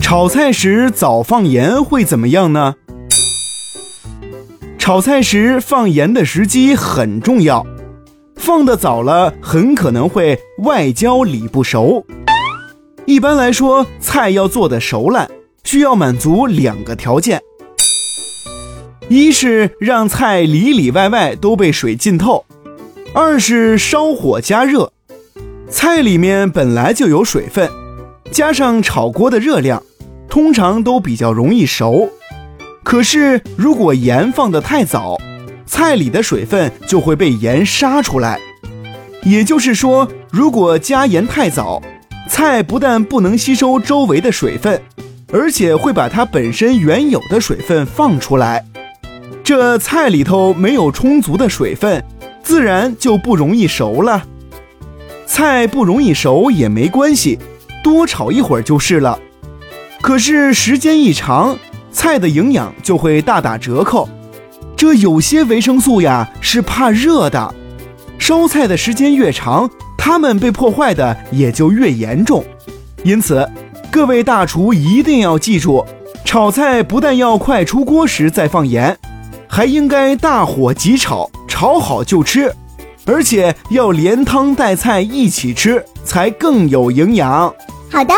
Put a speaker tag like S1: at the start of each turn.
S1: 炒菜时早放盐会怎么样呢？炒菜时放盐的时机很重要，放的早了很可能会外焦里不熟。一般来说，菜要做的熟烂，需要满足两个条件：一是让菜里里外外都被水浸透；二是烧火加热。菜里面本来就有水分，加上炒锅的热量，通常都比较容易熟。可是，如果盐放得太早，菜里的水分就会被盐杀出来。也就是说，如果加盐太早，菜不但不能吸收周围的水分，而且会把它本身原有的水分放出来。这菜里头没有充足的水分，自然就不容易熟了。菜不容易熟也没关系，多炒一会儿就是了。可是时间一长，菜的营养就会大打折扣，这有些维生素呀是怕热的，烧菜的时间越长，它们被破坏的也就越严重。因此，各位大厨一定要记住，炒菜不但要快出锅时再放盐，还应该大火急炒，炒好就吃，而且要连汤带菜一起吃，才更有营养。
S2: 好的。